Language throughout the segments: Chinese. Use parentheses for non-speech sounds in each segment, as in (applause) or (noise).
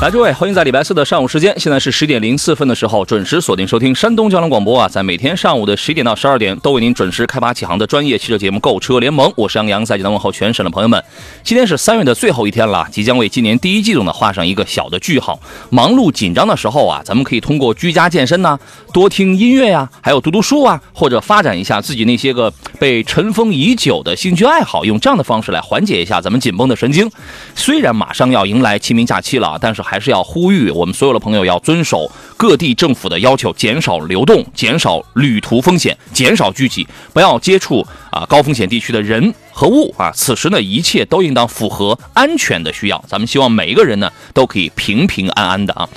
来，诸位，欢迎在礼拜四的上午时间，现在是十点零四分的时候，准时锁定收听山东交通广播啊，在每天上午的十一点到十二点，都为您准时开发启航的专业汽车节目《购车联盟》，我是杨洋，在济南问候全省的朋友们。今天是三月的最后一天了，即将为今年第一季度呢画上一个小的句号。忙碌紧张的时候啊，咱们可以通过居家健身呐，多听音乐呀，还有读读书啊，或者发展一下自己那些个被尘封已久的兴趣爱好，用这样的方式来缓解一下咱们紧绷的神经。虽然马上要迎来清明假期了，但是还还是要呼吁我们所有的朋友要遵守各地政府的要求，减少流动，减少旅途风险，减少聚集，不要接触啊高风险地区的人和物啊。此时呢，一切都应当符合安全的需要。咱们希望每一个人呢都可以平平安安的啊。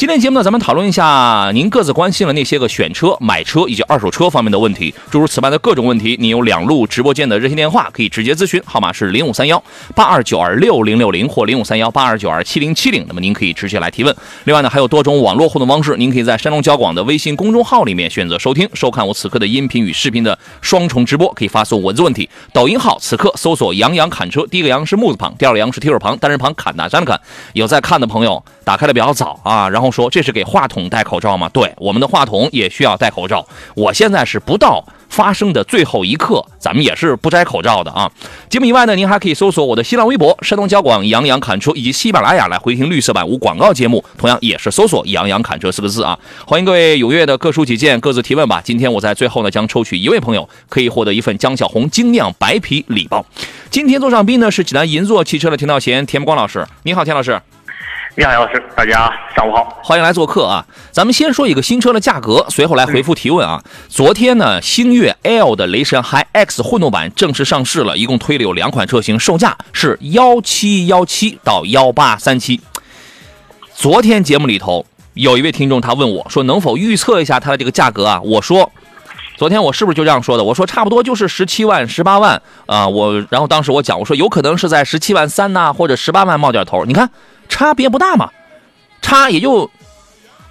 今天节目呢，咱们讨论一下您各自关心的那些个选车、买车以及二手车方面的问题，诸如此般的各种问题，你有两路直播间的热线电话可以直接咨询，号码是零五三幺八二九二六零六零或零五三幺八二九二七零七零。那么您可以直接来提问。另外呢，还有多种网络互动方式，您可以在山东交广的微信公众号里面选择收听、收看我此刻的音频与视频的双重直播，可以发送文字问题。抖音号此刻搜索“杨洋侃车”，第一个“杨”是木字旁，第二个“杨”是提手旁，单人旁侃大山的侃。有在看的朋友，(laughs) 打开的比较早啊，然后说这是给话筒戴口罩吗？对，我们的话筒也需要戴口罩。我现在是不到发生的最后一刻，咱们也是不摘口罩的啊。节目以外呢，您还可以搜索我的新浪微博“山东交广杨洋侃车”以及喜马拉雅来回听绿色版无广告节目，同样也是搜索“杨洋侃车”四个字啊。欢迎各位踊跃的各抒己见，各自提问吧。今天我在最后呢，将抽取一位朋友，可以获得一份江小红精酿白啤礼包。今天座上宾呢是济南银座汽车的田道贤田光老师，你好，田老师。你好，老师，大家上午好，欢迎来做客啊！咱们先说一个新车的价格，随后来回复提问啊。昨天呢，星越 L 的雷神 Hi X 混动版正式上市了，一共推了有两款车型，售价是幺七幺七到幺八三七。昨天节目里头有一位听众他问我说，能否预测一下它的这个价格啊？我说，昨天我是不是就这样说的？我说差不多就是十七万、十八万啊。我然后当时我讲，我说有可能是在十七万三呐，或者十八万冒点头。你看。差别不大嘛，差也就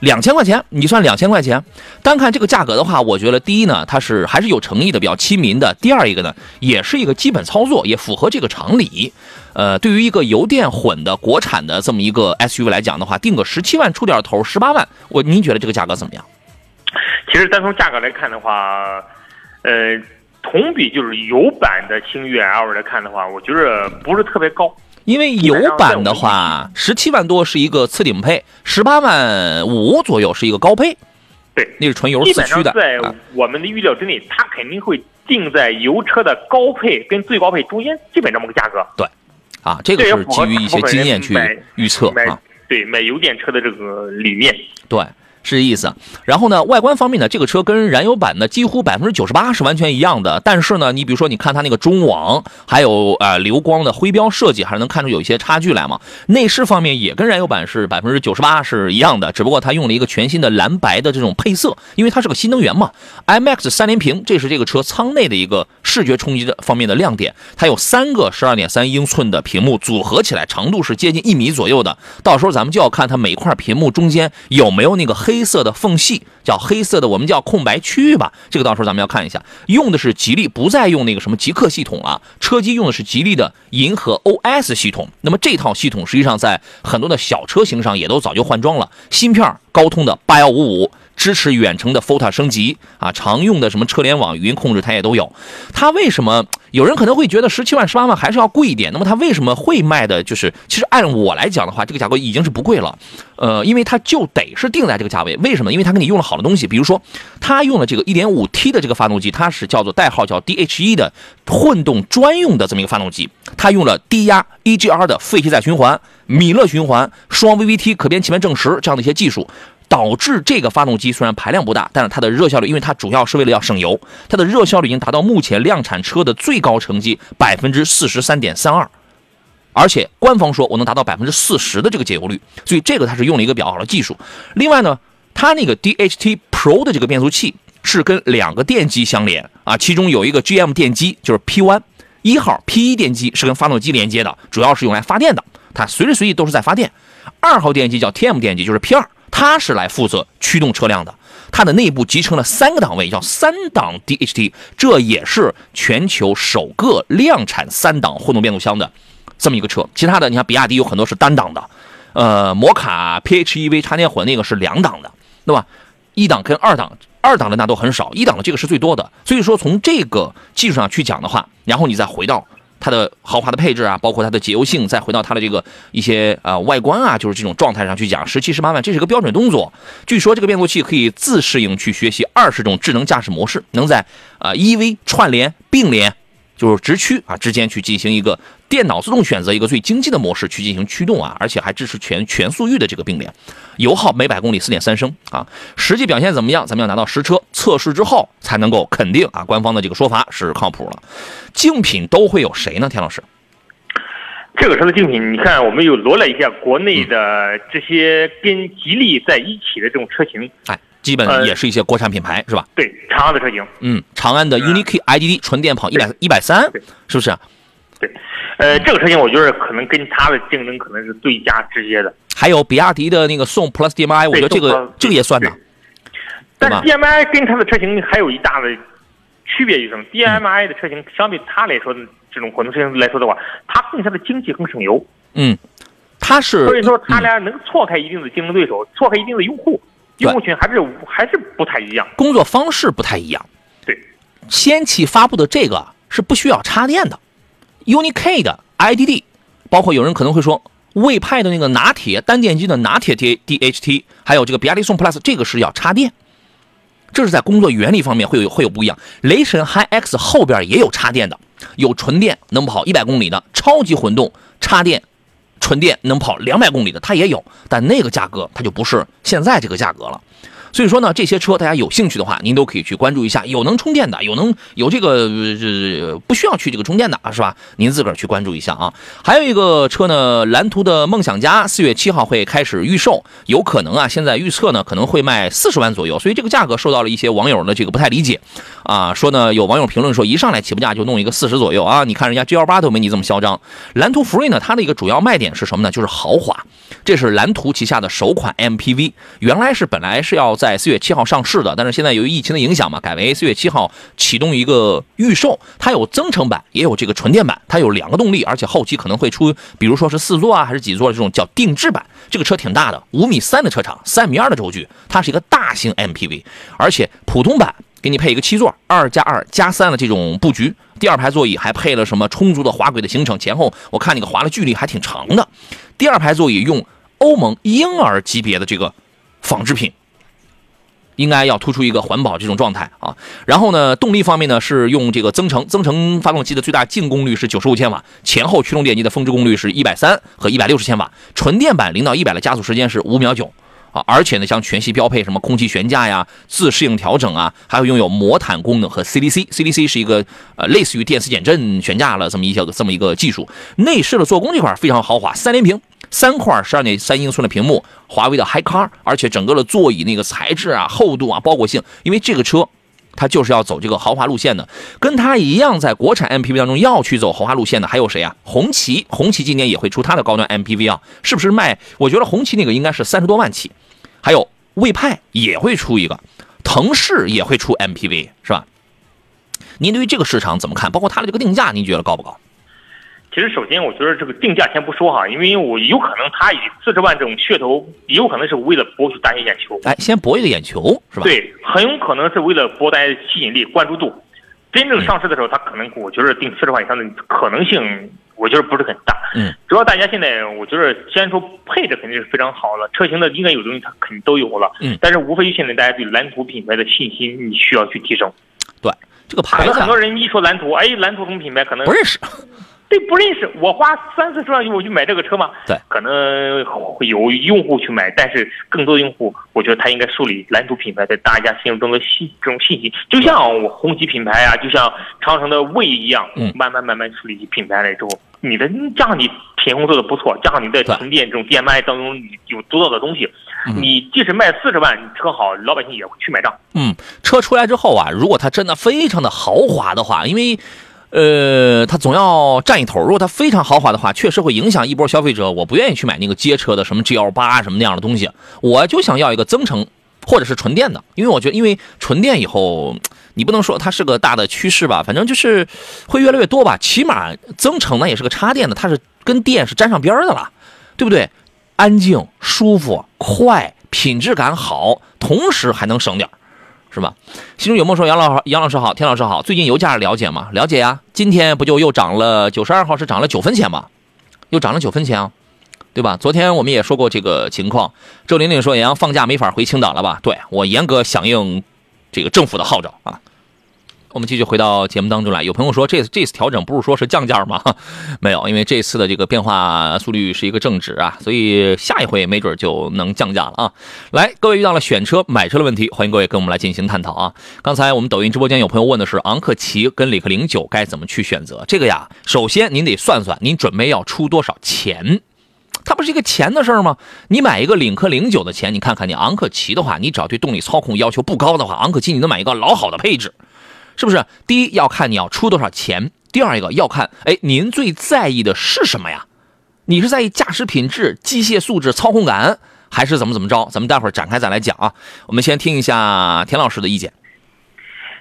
两千块钱，你算两千块钱。单看这个价格的话，我觉得第一呢，它是还是有诚意的，比较亲民的；第二一个呢，也是一个基本操作，也符合这个常理。呃，对于一个油电混的国产的这么一个 SUV 来讲的话，定个十七万出点头，十八万，我您觉得这个价格怎么样？其实单从价格来看的话，呃，同比就是油版的星越 L 来看的话，我觉得不是特别高。因为油版的话，十七万多是一个次顶配，十八万五左右是一个高配。对，那是纯油四驱的。在我们的预料之内，它肯定会定在油车的高配跟最高配中间，基本这么个价格。对，啊，这个是基于一些经验去预测啊。对，买油电车的这个理念。对。是这意思，然后呢，外观方面呢，这个车跟燃油版的几乎百分之九十八是完全一样的。但是呢，你比如说，你看它那个中网，还有呃流光的徽标设计，还是能看出有一些差距来嘛。内饰方面也跟燃油版是百分之九十八是一样的，只不过它用了一个全新的蓝白的这种配色，因为它是个新能源嘛。IMAX 三连屏，这是这个车舱内的一个视觉冲击的方面的亮点。它有三个十二点三英寸的屏幕组合起来，长度是接近一米左右的。到时候咱们就要看它每块屏幕中间有没有那个黑。黑色的缝隙叫黑色的，我们叫空白区域吧。这个到时候咱们要看一下，用的是吉利，不再用那个什么极客系统了。车机用的是吉利的银河 OS 系统。那么这套系统实际上在很多的小车型上也都早就换装了，芯片高通的八幺五五。支持远程的 FOTA 升级啊，常用的什么车联网、语音控制它也都有。它为什么有人可能会觉得十七万、十八万还是要贵一点？那么它为什么会卖的？就是其实按我来讲的话，这个价格已经是不贵了。呃，因为它就得是定在这个价位。为什么？因为它给你用了好的东西，比如说它用了这个 1.5T 的这个发动机，它是叫做代号叫 DHE 的混动专用的这么一个发动机。它用了低压 EGR 的废气再循环、米勒循环、双 VVT 可变气门正时这样的一些技术。导致这个发动机虽然排量不大，但是它的热效率，因为它主要是为了要省油，它的热效率已经达到目前量产车的最高成绩百分之四十三点三二。而且官方说我能达到百分之四十的这个节油率，所以这个它是用了一个比较好的技术。另外呢，它那个 DHT Pro 的这个变速器是跟两个电机相连啊，其中有一个 GM 电机就是 P1 一号 P1 电机是跟发动机连接的，主要是用来发电的，它随时随地都是在发电。二号电机叫 TM 电机，就是 P2，它是来负责驱动车辆的。它的内部集成了三个档位，叫三档 DHT，这也是全球首个量产三档混动变速箱的这么一个车。其他的，你看比亚迪有很多是单档的，呃，摩卡 PHEV 插电混那个是两档的，对吧？一档跟二档，二档的那都很少，一档的这个是最多的。所以说，从这个技术上去讲的话，然后你再回到。它的豪华的配置啊，包括它的节油性，再回到它的这个一些呃外观啊，就是这种状态上去讲，十七十八万，这是个标准动作。据说这个变速器可以自适应去学习二十种智能驾驶模式，能在啊 EV 串联并联。就是直驱啊，之间去进行一个电脑自动选择一个最经济的模式去进行驱动啊，而且还支持全全速域的这个并联，油耗每百公里四点三升啊，实际表现怎么样？咱们要拿到实车测试之后才能够肯定啊，官方的这个说法是靠谱了。竞品都会有谁呢？田老师，这个车的竞品，你看我们有罗列一下国内的这些跟吉利在一起的这种车型，哎。基本也是一些国产品牌，是吧？对，长安的车型。嗯，长安的 UNI-K IDD 纯电跑一百一百三，是不是？对，呃，这个车型我觉得可能跟它的竞争可能是最佳直接的。还有比亚迪的那个宋 Plus DM-i，我觉得这个这个也算的。但 DM-i 跟它的车型还有一大的区别于什么？DM-i 的车型相对它来说，这种混动车型来说的话，它更加的经济，更省油。嗯，它是。所以说，它俩能错开一定的竞争对手，错开一定的用户。用户群还是还是不太一样，工作方式不太一样。对，先期发布的这个是不需要插电的，UNI-K 的 IDD，包括有人可能会说，魏派的那个拿铁单电机的拿铁 D DHT，还有这个比亚迪宋 Plus，这个是要插电，这是在工作原理方面会有会有不一样。雷神 HiX 后边也有插电的，有纯电能跑一百公里的超级混动插电。纯电能跑两百公里的，它也有，但那个价格它就不是现在这个价格了。所以说呢，这些车大家有兴趣的话，您都可以去关注一下。有能充电的，有能有这个呃不需要去这个充电的啊，是吧？您自个儿去关注一下啊。还有一个车呢，蓝图的梦想家，四月七号会开始预售，有可能啊，现在预测呢可能会卖四十万左右，所以这个价格受到了一些网友的这个不太理解啊。说呢，有网友评论说，一上来起步价就弄一个四十左右啊，你看人家 G L 八都没你这么嚣张。蓝图福瑞呢，它的一个主要卖点是什么呢？就是豪华，这是蓝图旗下的首款 MPV，原来是本来是要。在四月七号上市的，但是现在由于疫情的影响嘛，改为四月七号启动一个预售。它有增程版，也有这个纯电版，它有两个动力，而且后期可能会出，比如说是四座啊，还是几座这种叫定制版。这个车挺大的，五米三的车长，三米二的轴距，它是一个大型 MPV。而且普通版给你配一个七座，二加二加三的这种布局，第二排座椅还配了什么充足的滑轨的行程，前后我看那个滑的距离还挺长的。第二排座椅用欧盟婴儿级别的这个仿制品。应该要突出一个环保这种状态啊，然后呢，动力方面呢是用这个增程，增程发动机的最大净功率是九十五千瓦，前后驱动电机的峰值功率是一百三和一百六十千瓦，纯电版零到一百的加速时间是五秒九。啊，而且呢像全系标配什么空气悬架呀、自适应调整啊，还有拥有魔毯功能和 CDC，CDC 是一个呃类似于电磁减震悬架了这么一小这么一个技术，内饰的做工这块非常豪华，三连屏。三块十二点三英寸的屏幕，华为的 HiCar，而且整个的座椅那个材质啊、厚度啊、包裹性，因为这个车它就是要走这个豪华路线的，跟它一样，在国产 MPV 当中要去走豪华路线的还有谁啊？红旗，红旗今年也会出它的高端 MPV 啊，是不是卖？我觉得红旗那个应该是三十多万起，还有魏派也会出一个，腾势也会出 MPV 是吧？您对于这个市场怎么看？包括它的这个定价，您觉得高不高？其实，首先我觉得这个定价先不说哈，因为我有可能他以四十万这种噱头，有可能是为了博取大家眼球。哎，先博一个眼球是吧？对，很有可能是为了博大家吸引力、关注度。真正上市的时候，他可能我觉得定四十万以上的可能性，我觉得不是很大。嗯。主要大家现在，我觉得先说配置肯定是非常好了，车型的应该有东西它肯定都有了。嗯。但是无非现在大家对蓝图品牌的信心，你需要去提升。对，这个牌子。可能很多人一说蓝图，哎，蓝图什么品牌？可能不认识。对，不认识。我花三四十万我去买这个车吗？对，可能会有用户去买，但是更多的用户，我觉得他应该树立蓝图品牌在大家心目中的信这种信心，就像我红旗品牌啊，就像长城的魏一样，嗯慢慢慢慢树立起品牌来之后，你的这样你品控做的不错，加上你在对纯电这种 DMI 当中你有独到的东西，嗯你即使卖四十万，你车好，老百姓也会去买账。嗯，车出来之后啊，如果它真的非常的豪华的话，因为，呃，它总要占一头。如果它非常豪华的话，确实会影响一波消费者。我不愿意去买那个街车的什么 GL 八什么那样的东西，我就想要一个增程或者是纯电的，因为我觉得，因为纯电以后，你不能说它是个大的趋势吧，反正就是会越来越多吧。起码增程呢也是个插电的，它是跟电是沾上边的了，对不对？安静、舒服、快，品质感好，同时还能省点儿是吧？心中有梦说杨老师杨老师好，田老师好，最近油价了解吗？了解呀，今天不就又涨了，九十二号是涨了九分钱吗？又涨了九分钱啊，对吧？昨天我们也说过这个情况。周玲玲说杨放假没法回青岛了吧？对我严格响应这个政府的号召啊。我们继续回到节目当中来。有朋友说，这次这次调整不是说是降价吗？(laughs) 没有，因为这次的这个变化速率是一个正值啊，所以下一回没准就能降价了啊。来，各位遇到了选车、买车的问题，欢迎各位跟我们来进行探讨啊。刚才我们抖音直播间有朋友问的是昂克旗跟领克零九该怎么去选择？这个呀，首先您得算算您准备要出多少钱。它不是一个钱的事儿吗？你买一个领克零九的钱，你看看你昂克旗的话，你只要对动力操控要求不高的话，昂克旗你能买一个老好的配置。是不是？第一要看你要出多少钱，第二一个要看，哎，您最在意的是什么呀？你是在意驾驶品质、机械素质、操控感，还是怎么怎么着？咱们待会儿展开再来讲啊。我们先听一下田老师的意见。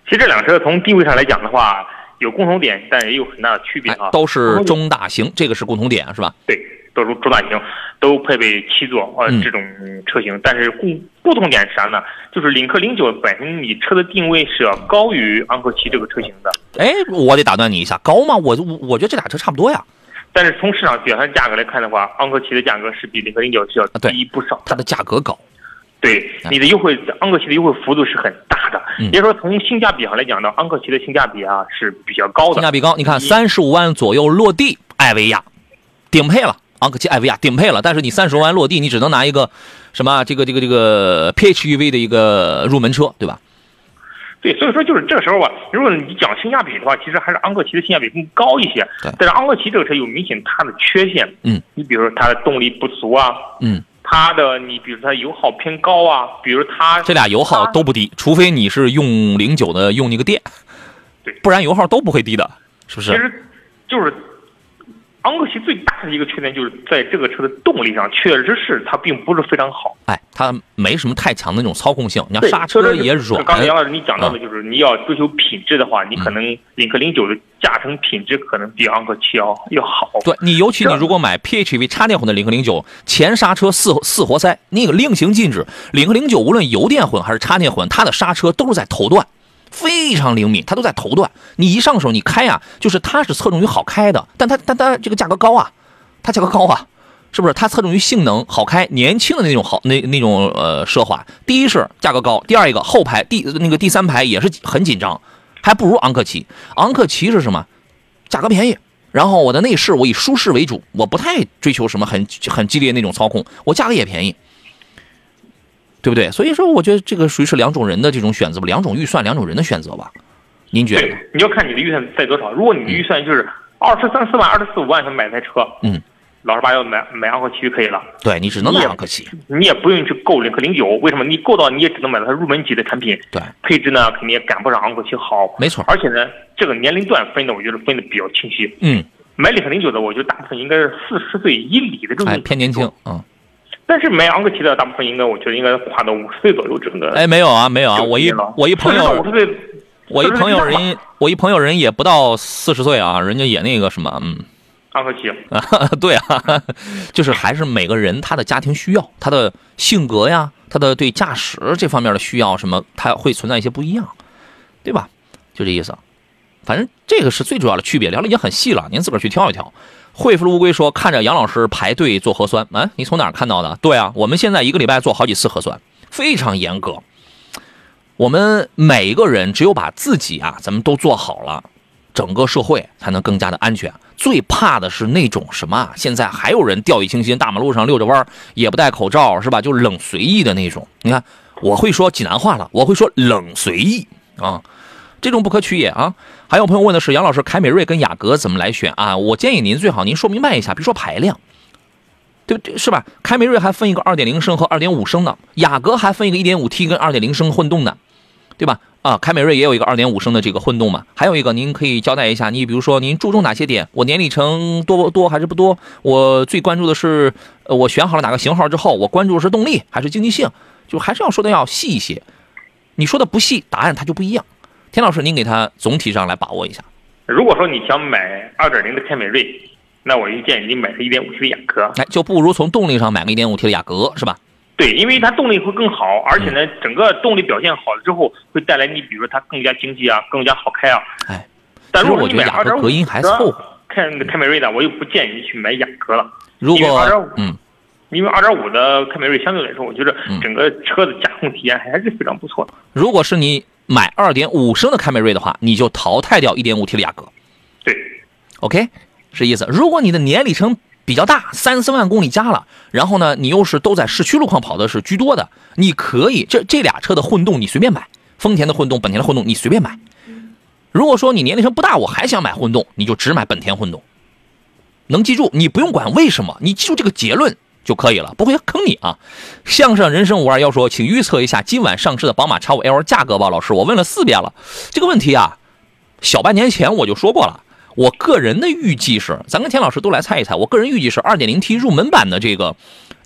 其实这两车从定位上来讲的话，有共同点，但也有很大的区别啊。哎都是中大型，这个是共同点是吧？对，都是中大型，都配备七座呃、嗯这种车型，但是共不同点是啥呢？就是领克零九本身你车的定位是要高于昂科旗这个车型的，哎，我得打断你一下，高吗？我我我觉得这俩车差不多呀。但是从市场表现价格来看的话，昂科旗的价格是比领克零九是要低不少的。它的价格高，对，你的优惠，昂科旗的优惠幅度是很大的。嗯也就是说，从性价比上来讲呢，昂科旗的性价比啊是比较高的。性价比高。你看，三十五万左右落地，艾维亚顶配了，昂克旗艾维亚顶配了。但是你三十万落地，你只能拿一个什么这个这个这个 PHEV 的一个入门车，对吧？对，所以说就是这个时候吧，如果你讲性价比的话，其实还是昂克旗的性价比更高一些对。但是昂克旗这个车有明显它的缺陷，嗯，你比如说它的动力不足啊，嗯，它的你比如说它油耗偏高啊，比如它这俩油耗都不低，除非你是用零九的用那个电，对不然油耗都不会低的，是不是？其实就是昂克旗最大的一个缺点就是在这个车的动力上，确实是它并不是非常好。哎，它没什么太强的那种操控性，你看对，刹车也软，刚才杨老师你讲到的就是你要追求品质的话，你可能领克零九的驾乘品质可能比昂克旗要要好。对你，尤其你如果买 PHEV 插电混的领克零九，前刹车四四活塞，那个令行禁止。领克零九无论油电混还是插电混，它的刹车都是在头段，非常灵敏，它都在头段。你一上手你开啊，就是它是侧重于好开的，但它但它这个价格高啊，它价格高啊，是不是？它侧重于性能好开，年轻的那种好那那种呃奢华。第一是价格高，第二一个后排第那个第三排也是很紧张，还不如昂克旗。昂克旗是什么？价格便宜，然后我的内饰我以舒适为主，我不太追求什么很很激烈那种操控，我价格也便宜，对不对？所以说，我觉得这个属于是两种人的这种选择吧，两种预算，两种人的选择吧。您觉得对？，你要看你的预算在多少。如果你的预算就是二十三四万、二十四五万想买台车，嗯，老实巴交买买昂克旗就可以了，对你只能买昂克旗，你也不用去购领克零九。为什么？你购到你也只能买到它入门级的产品，对，配置呢肯定也赶不上昂克旗好。没错。而且呢，这个年龄段分的我觉得分的比较清晰。嗯，买领克零九的，我觉得大部分应该是四十岁以里的这种，哎，偏年轻，嗯，但是买昂克旗的大部分应该，我觉得应该跨到五十岁左右整个。哎，没有啊，没有啊，我一我一朋友我一朋友人，我一朋友人也不到四十岁啊，人家也那个什么，嗯。昂克旗，啊，(laughs) 对啊，(laughs) 就是还是每个人他的家庭需要，他的性格呀，他的对驾驶这方面的需要什么，他会存在一些不一样，对吧？就这意思。反正这个是最主要的区别，聊的已经很细了，您自个儿去挑一挑。惠福乌龟说，看着杨老师排队做核酸，啊，你从哪儿看到的？对啊，我们现在一个礼拜做好几次核酸，非常严格。我们每一个人只有把自己啊，咱们都做好了，整个社会才能更加的安全。最怕的是那种什么？现在还有人掉以轻心，大马路上溜着弯也不戴口罩，是吧？就冷随意的那种。你看，我会说济南话了，我会说冷随意啊，这种不可取也啊。还有朋友问的是，杨老师，凯美瑞跟雅阁怎么来选啊？我建议您最好您说明白一下，比如说排量，对不对？是吧？凯美瑞还分一个二点零升和二点五升的，雅阁还分一个一点五 T 跟二点零升混动的，对吧？啊，凯美瑞也有一个二点五升的这个混动嘛，还有一个您可以交代一下，你比如说您注重哪些点？我年里程多多还是不多？我最关注的是，呃，我选好了哪个型号之后，我关注的是动力还是经济性？就还是要说的要细一些。你说的不细，答案它就不一样。田老师，您给他总体上来把握一下。如果说你想买二点零的凯美瑞，那我就建议你买个一点五 T 的雅阁。哎，就不如从动力上买个一点五 T 的雅阁，是吧？对，因为它动力会更好，而且呢，整个动力表现好了之后，会带来你比如说它更加经济啊，更加好开啊。哎，但如果我觉得雅阁隔音还凑合。看凯美瑞呢，我又不建议你去买雅阁了。如果嗯，因为二点五的凯美瑞相对来说，我觉得整个车的驾控体验还是非常不错的。如果是你买二点五升的凯美瑞的话，你就淘汰掉一点五 T 的雅阁。对，OK，是意思。如果你的年里程比较大，三四万公里加了，然后呢，你又是都在市区路况跑的是居多的，你可以这这俩车的混动你随便买，丰田的混动、本田的混动你随便买。如果说你年龄程不大，我还想买混动，你就只买本田混动。能记住，你不用管为什么，你记住这个结论就可以了，不会坑你啊。相声人生五二幺说，请预测一下今晚上市的宝马 X5L 价格吧，老师，我问了四遍了，这个问题啊，小半年前我就说过了。我个人的预计是，咱跟田老师都来猜一猜。我个人预计是二点零 T 入门版的这个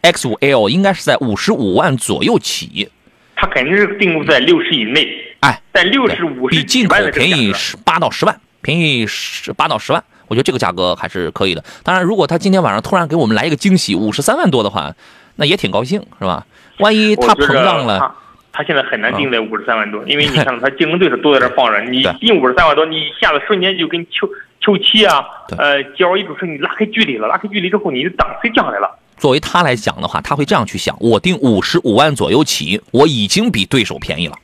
X 五 L 应该是在五十五万左右起。它肯定是定位在六十以内。哎，在六十五比进口便宜十八到十万，便宜十八到十万，我觉得这个价格还是可以的。当然，如果他今天晚上突然给我们来一个惊喜，五十三万多的话，那也挺高兴，是吧？万一他膨胀了。他现在很难定在五十三万多，因为你 (laughs) 看他竞争对手都在这放着，你定五十三万多，你一下子瞬间就跟秋秋七啊，呃 L 一组车你拉开距离了，拉开距离之后，你的档次降下来了。作为他来讲的话，他会这样去想：我定五十五万左右起，我已经比对手便宜了。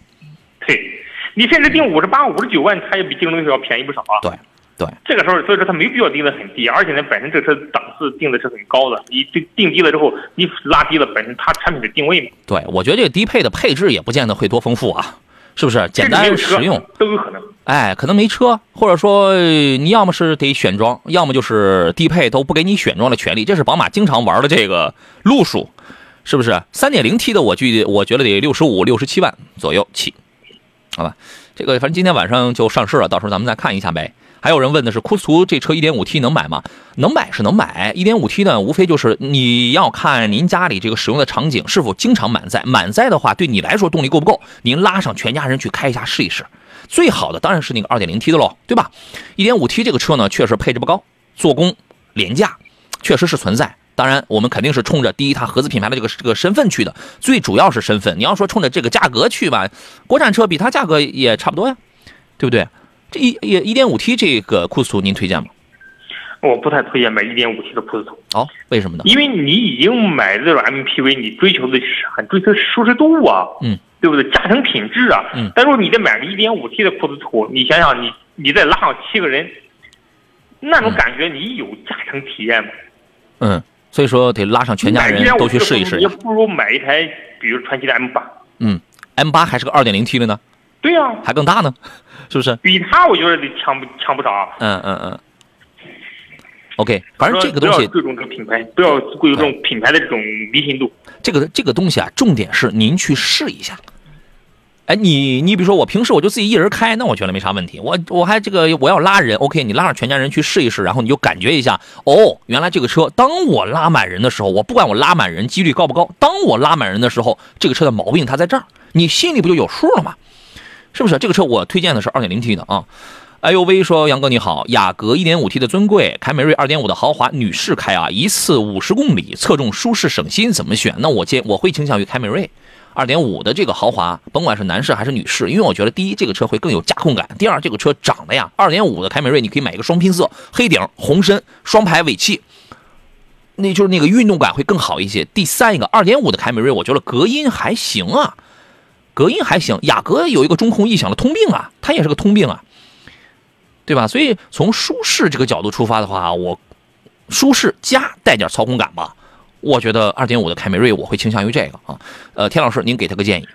对，你甚至定五十八、五十九万，他也比竞争对手要便宜不少啊。对。对，这个时候，所以说它没必要定的很低，而且呢，本身这车档次定的是很高的，你定定低了之后，你拉低了本身它产品的定位嘛。对，我觉得这个低配的配置也不见得会多丰富啊，是不是？简单实用都有可能。哎，可能没车，或者说你要么是得选装，要么就是低配都不给你选装的权利，这是宝马经常玩的这个路数，是不是？三点零 T 的我具我觉得得六十五、六十七万左右起，好吧？这个反正今天晚上就上市了，到时候咱们再看一下呗。还有人问的是，库斯图这车 1.5T 能买吗？能买是能买，1.5T 呢，无非就是你要看您家里这个使用的场景是否经常满载，满载的话，对你来说动力够不够？您拉上全家人去开一下试一试。最好的当然是那个 2.0T 的喽，对吧？1.5T 这个车呢，确实配置不高，做工廉价，确实是存在。当然，我们肯定是冲着第一它合资品牌的这个这个身份去的，最主要是身份。你要说冲着这个价格去吧，国产车比它价格也差不多呀，对不对？这一一点五 T 这个库斯图您推荐吗？我不太推荐买一点五 T 的库斯图。哦，为什么呢？因为你已经买这种 MPV，你追求的是很追求舒适度啊，嗯，对不对？驾乘品质啊，嗯。但如果你再买个一点五 T 的库斯图，你想想，你你再拉上七个人，那种感觉你有驾乘体验吗？嗯，所以说得拉上全家人都去试一试。也不如买一台，比如传祺的 M 八。嗯，M 八还是个二点零 T 的呢。对呀，还更大呢。是不是比他？我觉得得强不强不少。嗯嗯嗯。OK，反正这个东西注重这个品牌，不要过有这种品牌的这种迷信度。这个这个东西啊，重点是您去试一下。哎，你你比如说我平时我就自己一人开，那我觉得没啥问题。我我还这个我要拉人，OK，你拉上全家人去试一试，然后你就感觉一下，哦，原来这个车当我拉满人的时候，我不管我拉满人几率高不高，当我拉满人的时候，这个车的毛病它在这儿，你心里不就有数了吗？是不是这个车我推荐的是 2.0T 的啊？哎呦喂，说杨哥你好，雅阁 1.5T 的尊贵，凯美瑞2.5的豪华，女士开啊，一次五十公里，侧重舒适省心，怎么选？那我建我会倾向于凯美瑞2.5的这个豪华，甭管是男士还是女士，因为我觉得第一这个车会更有驾控感，第二这个车长得呀，2.5的凯美瑞你可以买一个双拼色，黑顶红身双排尾气，那就是那个运动感会更好一些。第三一个2.5的凯美瑞，我觉得隔音还行啊。隔音还行，雅阁有一个中控异响的通病啊，它也是个通病啊。对吧？所以从舒适这个角度出发的话，我舒适加带点操控感吧。我觉得二点五的凯美瑞我会倾向于这个啊。呃，田老师，您给他个建议。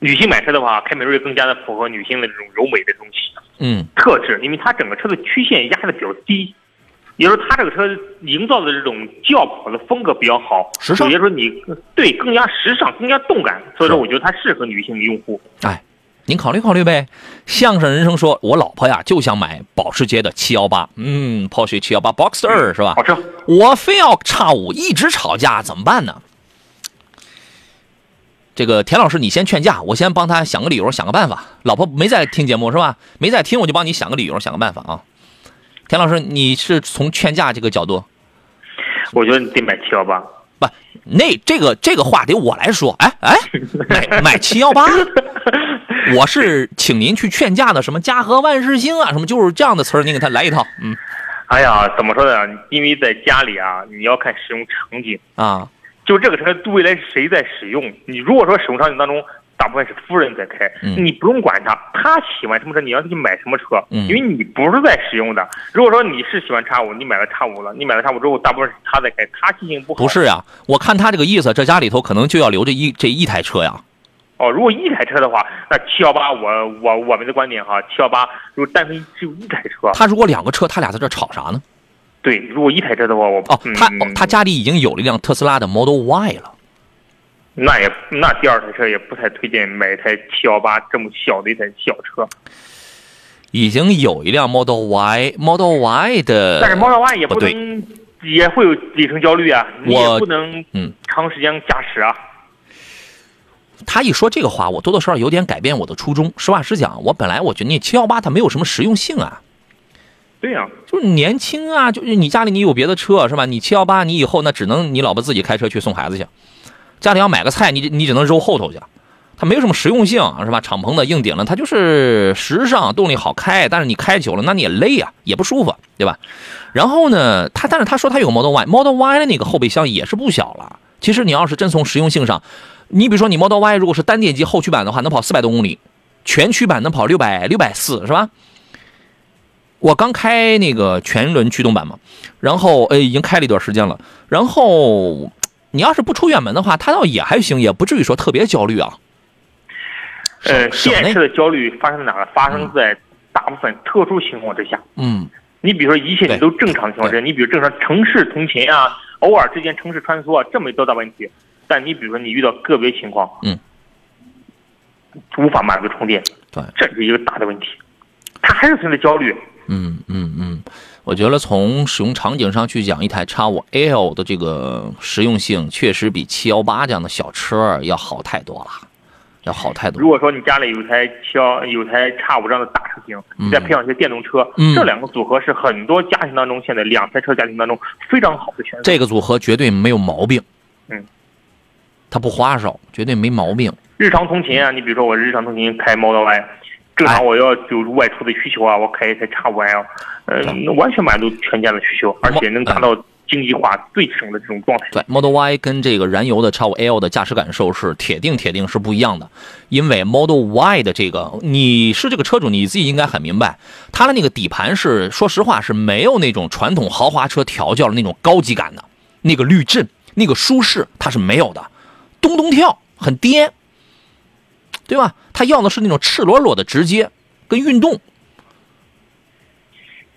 女性买车的话，凯美瑞更加的符合女性的这种柔美的东西嗯特质，因为它整个车的曲线压的比较低，也就是说它这个车营造的这种轿跑的风格比较好，时尚也就是说你对更加时尚、更加动感，所以说我觉得它适合女性用户。哎，您考虑考虑呗。相声人生说，我老婆呀就想买保时捷的七幺八，嗯，Porsche 七幺八 Boxster 是吧好？车，我非要叉五，一直吵架，怎么办呢？这个田老师，你先劝架，我先帮他想个理由，想个办法。老婆没在听节目是吧？没在听，我就帮你想个理由，想个办法啊。田老师，你是从劝架这个角度，我觉得你得买七幺八。不，那这个这个话得我来说。哎哎，买 (laughs) 买七幺八，我是请您去劝架的，什么家和万事兴啊，什么就是这样的词儿，您给他来一套。嗯哎呀，怎么说呢？因为在家里啊，你要看使用场景，啊，就这个车未来谁在使用？你如果说使用场景当中，大部分是夫人在开，嗯你不用管他，他喜欢什么车，你让他去买什么车，嗯因为你不是在使用的。如果说你是喜欢叉五，你买了叉五了，你买了叉五之后，大部分是他在开，他心情不好。不是呀，我看他这个意思，这家里头可能就要留这一这一台车呀。哦，如果一台车的话，那七幺八，我我我们的观点哈，七幺八如果单纯只有一台车，他如果两个车，他俩在这吵啥呢？对，如果一台车的话，我哦，他嗯哦他家里已经有了一辆特斯拉的 Model Y 了。那也那第二台车也不太推荐买一台七幺八这么小的一台小车。已经有一辆 Model Y，Model Y 的，但是 Model Y 也不对也会有里程焦虑啊，你也不能嗯长时间驾驶啊。他一说这个话，我多多少少有点改变我的初衷。实话实讲，我本来我觉得那七幺八它没有什么实用性啊，对呀、就是年轻啊，就是你家里你有别的车是吧？你七幺八你以后那只能你老婆自己开车去送孩子去，家里要买个菜你你只能揉后头去，它没有什么实用性是吧？敞篷的硬顶了，它就是时尚，动力好开，但是你开久了那你也累啊，也不舒服，对吧？然后呢，他但是他说他有 Model Y，Model Y 的那个后备箱也是不小了。其实你要是真从实用性上，你比如说你 Model Y 如果是单电机后驱版的话，能跑四百多公里，全驱版能跑六百六百四是吧？我刚开那个全轮驱动版嘛，然后呃已经开了一段时间了，然后你要是不出远门的话，他倒也还行，也不至于说特别焦虑啊。呃，省内电池的焦虑发生在哪儿？发生在大部分特殊情况之下。嗯你比如说一切你都正常的情况之下，你比如正常城市通勤啊，偶尔之间城市穿梭啊，这没多大问题。但你比如说你遇到个别情况，嗯，无法满足充电，对，这是一个大的问题。他还是存在焦虑。嗯嗯嗯，我觉得从使用场景上去讲，一台 X 五 L 的这个实用性确实比七幺八这样的小车要好太多了，要好太多如。果说你家里有台七幺有台叉五这样的大车型，你再配上一些电动车，嗯这两个组合是很多家庭当中现在两台车家庭当中非常好的选择。这个组合绝对没有毛病，嗯，它不花哨，绝对没毛病。日常通勤啊，你比如说我日常通勤开 Model Y，正哎常我要就是外出的需求啊，我开一台叉五 L，嗯、完全满足全家的需求，而且能达到经济化最省的这种状态。对，Model Y 跟这个燃油的 X 五 L 的驾驶感受是铁定铁定是不一样的，因为 Model Y 的这个你是这个车主，你自己应该很明白，它的那个底盘是说实话是没有那种传统豪华车调教的那种高级感的，那个滤震、那个舒适它是没有的，咚咚跳，很颠，对吧？它要的是那种赤裸裸的直接跟运动。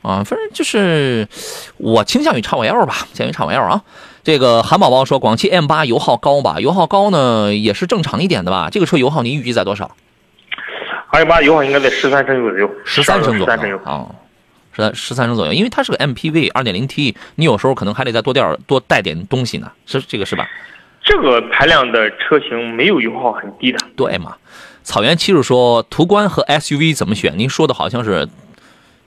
啊，反正就是我倾向于叉五 L 吧，倾向于叉五 L 啊。这个韩宝宝说，广汽 M 八油耗高吧？油耗高呢，也是正常一点的吧？这个车油耗你预计在多少？二幺八油耗应该在十三升左右，十三升左。右啊，十三十三升左右，因为它是个 MPV 二点零 T，你有时候可能还得再多点儿多带点东西呢，是这个是吧？这个排量的车型没有油耗很低的，对嘛？草原骑士说，途观和 SUV 怎么选？您说的好像是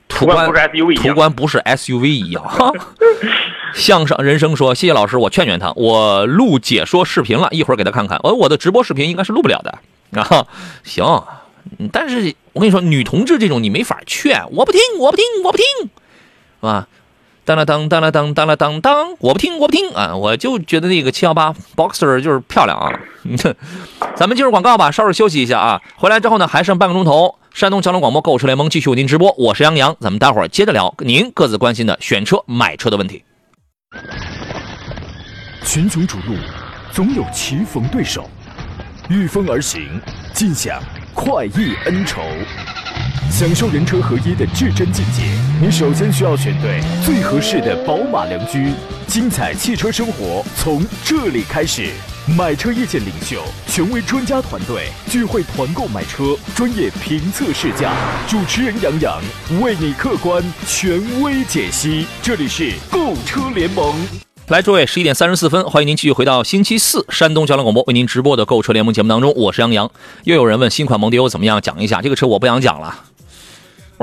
途观途观不是 SUV 一途样。观不是 SUV 一样。(laughs) 向上人生说：“谢谢老师，我劝劝他，我录解说视频了，一会儿给他看看。呃，我的直播视频应该是录不了的 (laughs) 啊。行，嗯但是我跟你说，女同志这种你没法劝，我不听，我不听，我不听，是吧？当啦当当当当当当，我不听，我不听啊！我就觉得那个七幺八 Boxer 就是漂亮啊。咱们进入广告吧，稍事休息一下啊。回来之后呢，还剩半个钟头，山东交通广播购车联盟继续为您直播，我是杨洋，咱们待会儿接着聊您各自关心的选车、买车的问题。群雄逐鹿，总有棋逢对手，御风而行，尽享快意恩仇。享受人车合一的至臻境界，你首先需要选对最合适的宝马良驹。精彩汽车生活从这里开始。买车意见领袖，权威专家团队聚会团购买车，专业评测试驾，主持人杨洋为你客观权威解析。这里是购车联盟。来，诸位，十一点三十四分，欢迎您继续回到星期四山东交通广播为您直播的购车联盟节目当中，我是杨洋。又有人问新款蒙迪欧怎么样，讲一下这个车，我不想讲了。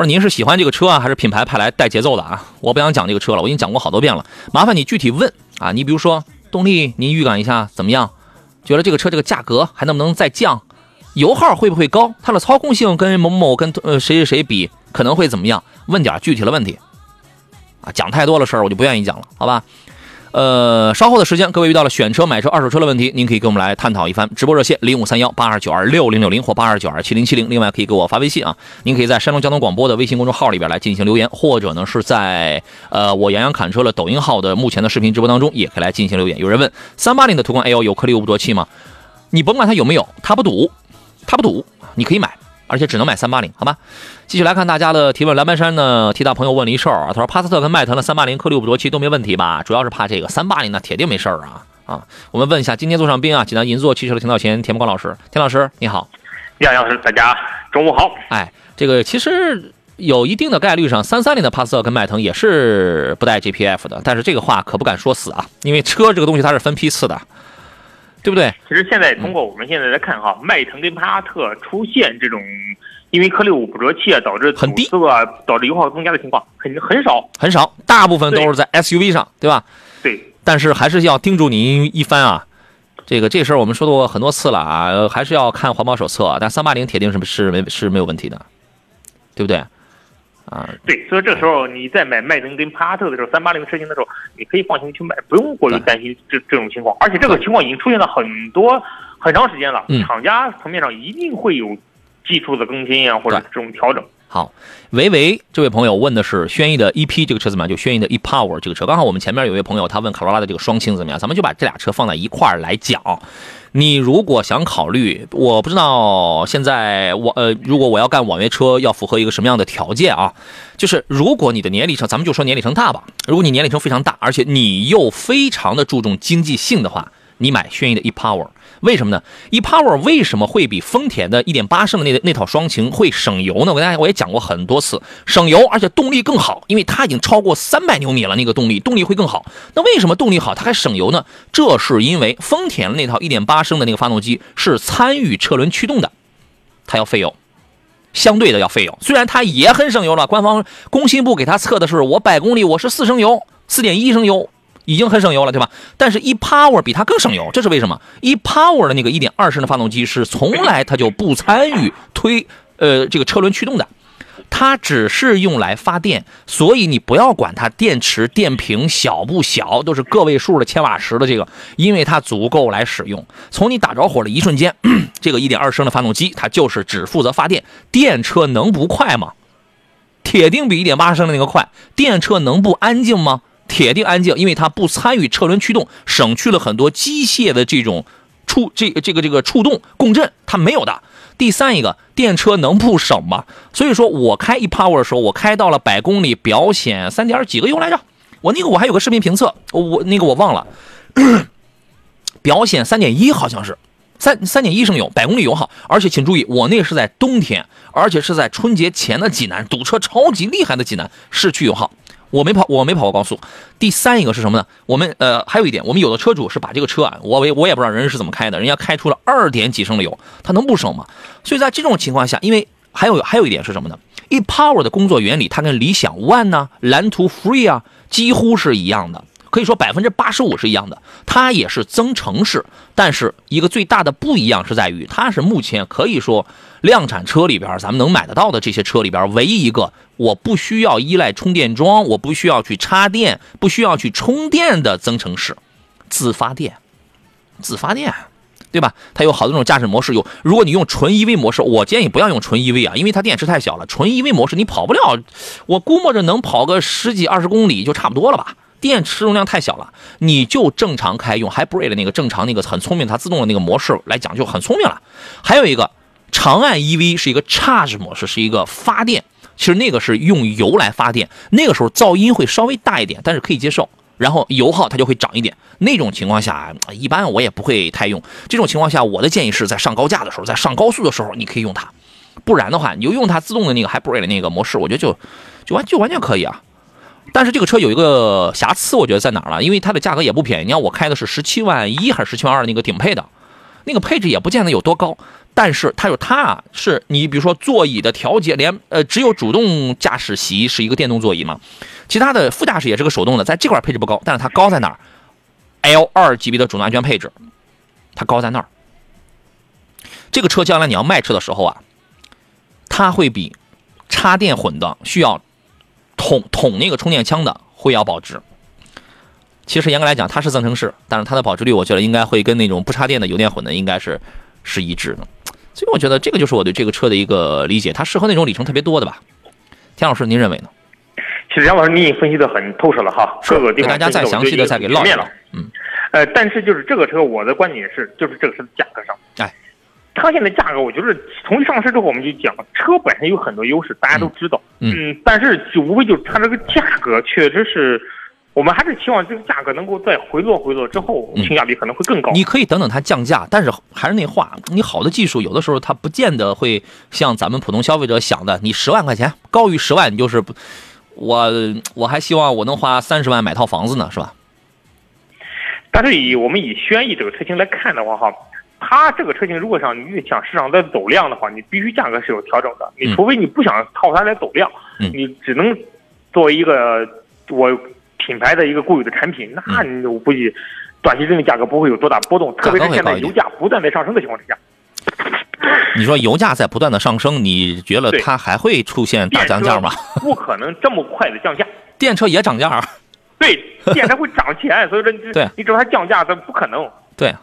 说您是喜欢这个车啊，还是品牌派来带节奏的啊？我不想讲这个车了，我已经讲过好多遍了。麻烦你具体问啊，你比如说。动力，您预感一下怎么样？觉得这个车这个价格还能不能再降？油耗会不会高？它的操控性跟某某跟呃谁谁谁比可能会怎么样？问点具体的问题啊！讲太多的事儿我就不愿意讲了，好吧？呃，稍后的时间，各位遇到了选车、买车、二手车的问题，您可以跟我们来探讨一番。直播热线零五三幺八二九二六零六零或八二九二七零七零。另外可以给我发微信啊，您可以在山东交通广播的微信公众号里边来进行留言，或者呢是在呃我杨洋侃车的抖音号的目前的视频直播当中也可以来进行留言。有人问三八零的途观 L 有颗粒物捕捉器吗？你甭管它有没有，它不堵，它不堵，你可以买。而且只能买三八零，好吧？继续来看大家的提问。蓝白山呢，提到朋友问了一事儿啊，他说帕萨特跟迈腾的三八零颗粒物捕捉器都没问题吧？主要是怕这个三八零呢，铁定没事儿啊啊！我们问一下，今天坐上宾啊，济南银座汽车的田道贤田木光老师，田老师你好，杨老师大家中午好。哎，这个其实有一定的概率上，三三零的帕萨特跟迈腾也是不带 GPF 的，但是这个话可不敢说死啊，因为车这个东西它是分批次的。对不对？其实现在通过我们现在来看哈，迈腾跟帕萨特出现这种因为颗粒物捕捉器啊导致很低啊，导致油耗增加的情况很很少很少，大部分都是在 SUV 上，对吧？对。但是还是要叮嘱您一番啊，这个这事儿我们说过很多次了啊，还是要看环保手册。但三八零铁定是是没是没有问题的，对不对？啊，对，所以这时候你在买迈腾跟帕萨特的时候，三八零车型的时候，你可以放心去买，不用过于担心这这种情况。而且这个情况已经出现了很多很长时间了，厂家层面上一定会有技术的更新啊，或者这种调整。好，维维这位朋友问的是轩逸的 EP 这个车怎么样？就轩逸的 ePower 这个车，刚好我们前面有位朋友他问卡罗拉的这个双擎怎么样？咱们就把这俩车放在一块儿来讲。你如果想考虑，我不知道现在我呃，如果我要干网约车，要符合一个什么样的条件啊？就是如果你的年里程，咱们就说年里程大吧。如果你年里程非常大，而且你又非常的注重经济性的话，你买轩逸的 ePower。为什么呢？ePower 为什么会比丰田的1.8升的那那套双擎会省油呢？我跟大家我也讲过很多次，省油而且动力更好，因为它已经超过300牛米了，那个动力动力会更好。那为什么动力好它还省油呢？这是因为丰田那套1.8升的那个发动机是参与车轮驱动的，它要费油，相对的要费油。虽然它也很省油了，官方工信部给它测的是我百公里我是四升油，4.1升油。已经很省油了，对吧？但是 ePower 比它更省油，这是为什么？ePower 的那个1.2升的发动机是从来它就不参与推呃这个车轮驱动的，它只是用来发电，所以你不要管它电池电瓶小不小，都是个位数的千瓦时的这个，因为它足够来使用。从你打着火的一瞬间，(clears throat) 这个1.2升的发动机它就是只负责发电，电车能不快吗？铁定比1.8升的那个快。电车能不安静吗？铁定安静，因为它不参与车轮驱动，省去了很多机械的这种触这这个这个触动共振，它没有的。第三一个，电车能不省吗？所以说我开 ePower 的时候，我开到了百公里表显三点几个油来着？我那个我还有个视频评测，我那个我忘了，(clears throat) 表显三点一好像是三三点一升油，百公里油耗。而且请注意，我那是在冬天，而且是在春节前的济南，堵车超级厉害的济南市区油耗。我没跑，我没跑过高速。第三一个是什么呢？我们呃还有一点，我们有的车主是把这个车啊，我我我也不知道人是怎么开的，人家开出了二点几升的油，他能不省吗？所以在这种情况下，因为还有还有一点是什么呢？ePower 的工作原理，它跟理想 ONE 呢、蓝图 Free 啊几乎是一样的。可以说百分之八十五是一样的，它也是增程式，但是一个最大的不一样是在于，它是目前可以说量产车里边咱们能买得到的这些车里边唯一一个我不需要依赖充电桩，我不需要去插电，不需要去充电的增程式，自发电，自发电，对吧？它有好多种驾驶模式。有，如果你用纯 EV 模式，我建议不要用纯 EV 啊，因为它电池太小了。纯 EV 模式你跑不了，我估摸着能跑个十几二十公里就差不多了吧？电池容量太小了，你就正常开，用 Hybrid 的那个正常那个很聪明它自动的那个模式来讲就很聪明了。还有一个长按 EV 是一个 Charge 模式，是一个发电，其实那个是用油来发电，那个时候噪音会稍微大一点，但是可以接受。然后油耗它就会涨一点，那种情况下一般我也不会太用。这种情况下，我的建议是在上高架的时候，在上高速的时候你可以用它，不然的话你就用它自动的那个 Hybrid 的那个模式，我觉得就就完就完全可以啊。但是这个车有一个瑕疵，我觉得在哪儿了？因为它的价格也不便宜。你看我开的是十七万一还是十七万二那个顶配的，那个配置也不见得有多高。但是它有它啊，是你比如说座椅的调节，连呃只有主动驾驶席是一个电动座椅嘛，其他的副驾驶也是个手动的，在这块配置不高，但是它高在哪儿？L 二级别的主动安全配置，它高在那儿。这个车将来你要卖车的时候啊，它会比插电混的需要捅捅那个充电枪的会要保值。其实严格来讲，它是增程式，但是它的保值率我觉得应该会跟那种不插电的油电混的应该是是一致的。所以我觉得这个就是我对这个车的一个理解，它适合那种里程特别多的吧？田老师，您认为呢？其实杨老师你已经分析的很透彻了哈，各个地方大家再详细的再给唠一唠。嗯，呃，但是就是这个车，我的观点是，就是这个车的价格上，哎，它现在价格，我觉得从上市之后我们就讲，车本身有很多优势，大家都知道，嗯，但是就无非就是它这个价格确实是。我们还是希望这个价格能够再回落回落之后，性价比可能会更高。你可以等等它降价，但是还是那话，你好的技术有的时候它不见得会像咱们普通消费者想的，你十万块钱高于十万，你就是我我还希望我能花三十万买套房子呢，是吧？但是以我们以轩逸这个车型来看的话，哈，它这个车型如果想你想市场在走量的话，你必须价格是有调整的。你除非你不想靠它来走量，你只能作为一个我。品牌的一个固有的产品，那你我估计短期之内价格不会有多大波动，特别是现在油价不断在上升的情况之下。你说油价在不断的上升，你觉得它还会出现大降价吗？不可能这么快的降价。电车也涨价啊。对，电车会涨钱，所以说你对，你只要它降价，它不可能。对，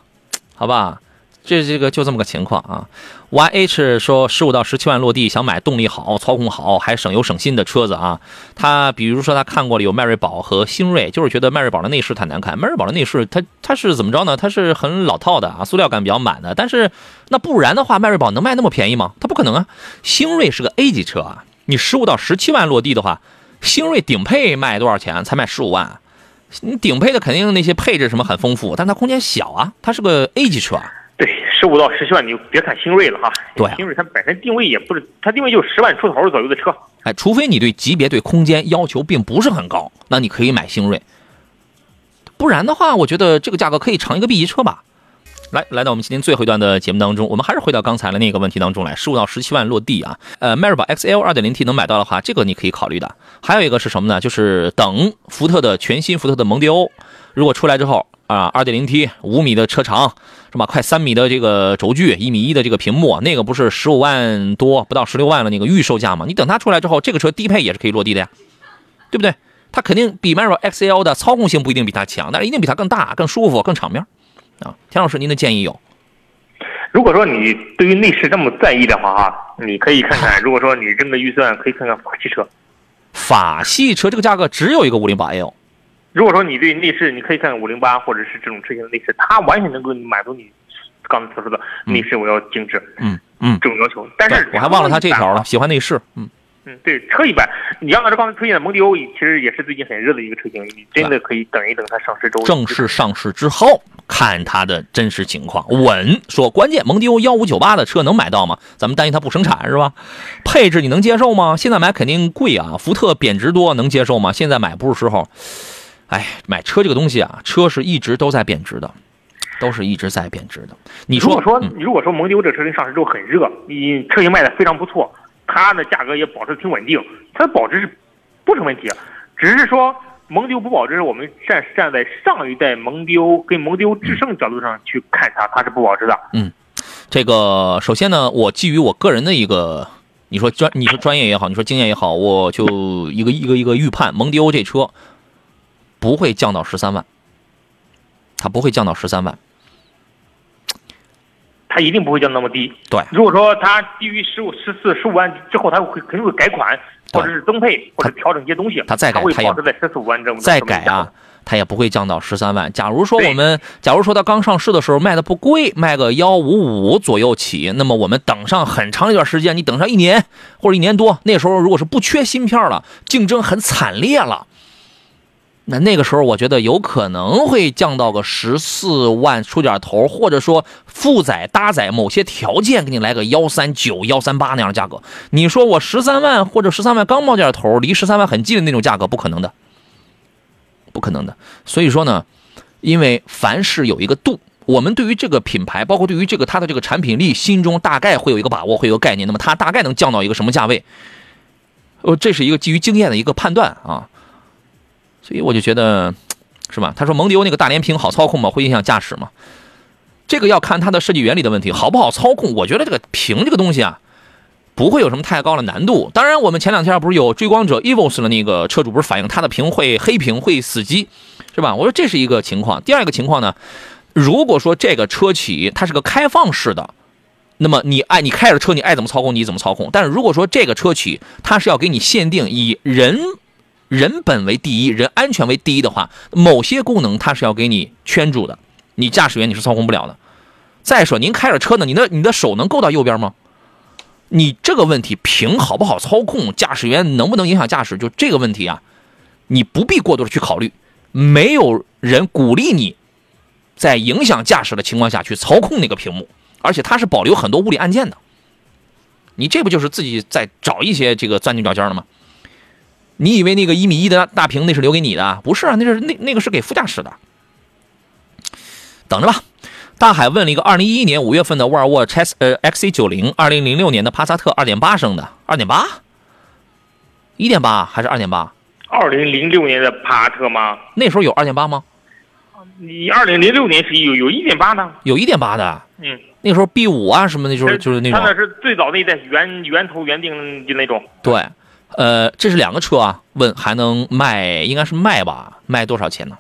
好吧。这这个就这么个情况啊，Y H 说十五到十七万落地，想买动力好、操控好、还省油省心的车子啊。他比如说他看过了有迈锐宝和星瑞，就是觉得迈锐宝的内饰太难看。迈锐宝的内饰它它是怎么着呢？它是很老套的啊，塑料感比较满的。但是那不然的话，迈锐宝能卖那么便宜吗？它不可能啊。星瑞是个 A 级车啊，你十五到十七万落地的话，星瑞顶配卖多少钱？才卖十五万。你顶配的肯定那些配置什么很丰富，但它空间小啊，它是个 A 级车啊。对，十五到十七万，你就别看新锐了哈。对，新锐它本身定位也不是，它定位就十万出头左右的车。哎，除非你对级别、对空间要求并不是很高，那你可以买新锐。不然的话，我觉得这个价格可以尝一个 B 级车吧。来，来到我们今天最后一段的节目当中，我们还是回到刚才的那个问题当中来。十五到十七万落地啊，呃，迈锐宝 XL 二点零 T 能买到的话，这个你可以考虑的。还有一个是什么呢？就是等福特的全新福特的蒙迪欧如果出来之后。啊，二点零 T，五米的车长，是吧？快三米的这个轴距，一米一的这个屏幕，那个不是十五万多，不到十六万的那个预售价吗？你等它出来之后，这个车低配也是可以落地的呀，对不对？它肯定比迈锐宝 XL 的操控性不一定比它强，但是一定比它更大、更舒服、更场面。啊，田老师，您的建议有？如果说你对于内饰这么在意的话，啊，你可以看看。如果说你这个预算，可以看看法系车。法系车这个价格只有一个五零八 L。如果说你对内饰，你可以看五零八或者是这种车型的内饰，它完全能够满足你刚才所说的内饰我要精致，嗯嗯这种要求。但是我还忘了它这条了，喜欢内饰，嗯嗯，对，车一般。你杨老师刚才出现的蒙迪欧，其实也是最近很热的一个车型，你真的可以等一等它上市之后正式上市之后看它的真实情况。稳说关键，蒙迪欧幺五九八的车能买到吗？咱们担心它不生产是吧？配置你能接受吗？现在买肯定贵啊。福特贬值多能接受吗？现在买不是时候。哎，买车这个东西啊，车是一直都在贬值的，都是一直在贬值的。你如果说，你如果说蒙迪欧这车型上市之后很热，你车型卖的非常不错，它的价格也保持挺稳定，它的保值是不成问题。只是说蒙迪欧不保值，我们站站在上一代蒙迪欧跟蒙迪欧致胜角度上去看它，它是不保值的。嗯，这个首先呢，我基于我个人的一个，你说专你说专业也好，你说经验也好，我就一个一个一个预判，蒙迪欧这车。不会降到十三万，它不会降到十三万。它一定不会降那么低。对，如果说它低于十五、十四、十五万之后，它会肯定会改款，或者是增配，或者调整一些东西。它再改，它也保持在十四五万这么再改啊。它也不会降到十三万。假如说我们，假如说它刚上市的时候卖的不贵，卖个幺五五左右起，那么我们等上很长一段时间，你等上一年或者一年多，那时候如果是不缺芯片了，竞争很惨烈了，那那个时候我觉得有可能会降到个十四万出点头，或者说负载搭载某些条件给你来个幺三九、幺三八那样的价格。你说我十三万或者十三万刚冒点头，离十三万很近的那种价格，不可能的。不可能的，所以说呢，因为凡事有一个度，我们对于这个品牌，包括对于这个它的这个产品力，心中大概会有一个把握，会有个概念。那么它大概能降到一个什么价位？呃，这是一个基于经验的一个判断啊。所以我就觉得，(tsk) 是吧？他说蒙迪欧那个大连屏好操控吗？会影响驾驶吗？这个要看它的设计原理的问题，好不好操控？我觉得这个屏这个东西啊。不会有什么太高的难度。当然，我们前两天不是有追光者 EVOS 的那个车主不是反映他的屏会黑屏会死机，是吧？我说这是一个情况。第二个情况呢，如果说这个车企它是个开放式的，那么你爱你开着车你爱怎么操控你怎么操控。但是如果说这个车企它是要给你限定以人人本为第一，人安全为第一的话，某些功能它是要给你圈住的，你驾驶员你是操控不了的。再说您开着车呢，你的你的手能够到右边吗？你这个问题屏好不好操控，驾驶员能不能影响驾驶？就这个问题啊，你不必过多的去考虑。没有人鼓励你在影响驾驶的情况下去操控那个屏幕，而且它是保留很多物理按键的。你这不就是自己在找一些这个钻牛角尖的吗？你以为那个一米一的大屏那是留给你的？不是啊，那是那那个是给副驾驶的。等着吧。大海问了一个二零一一年五月份的沃尔沃 X 呃 XC 九零，二零零六年的帕萨特二点八升的，二点八，一点八还是二点八？二零零六年的帕萨特吗？那时候有二点八吗？你二零零六年是有有一点八呢，有一点八的。嗯，那时候 B 五啊什么的，就是就是那种。它那是最早那一代原原头原定的那种。对，呃，这是两个车啊，问还能卖，应该是卖吧？卖多少钱呢？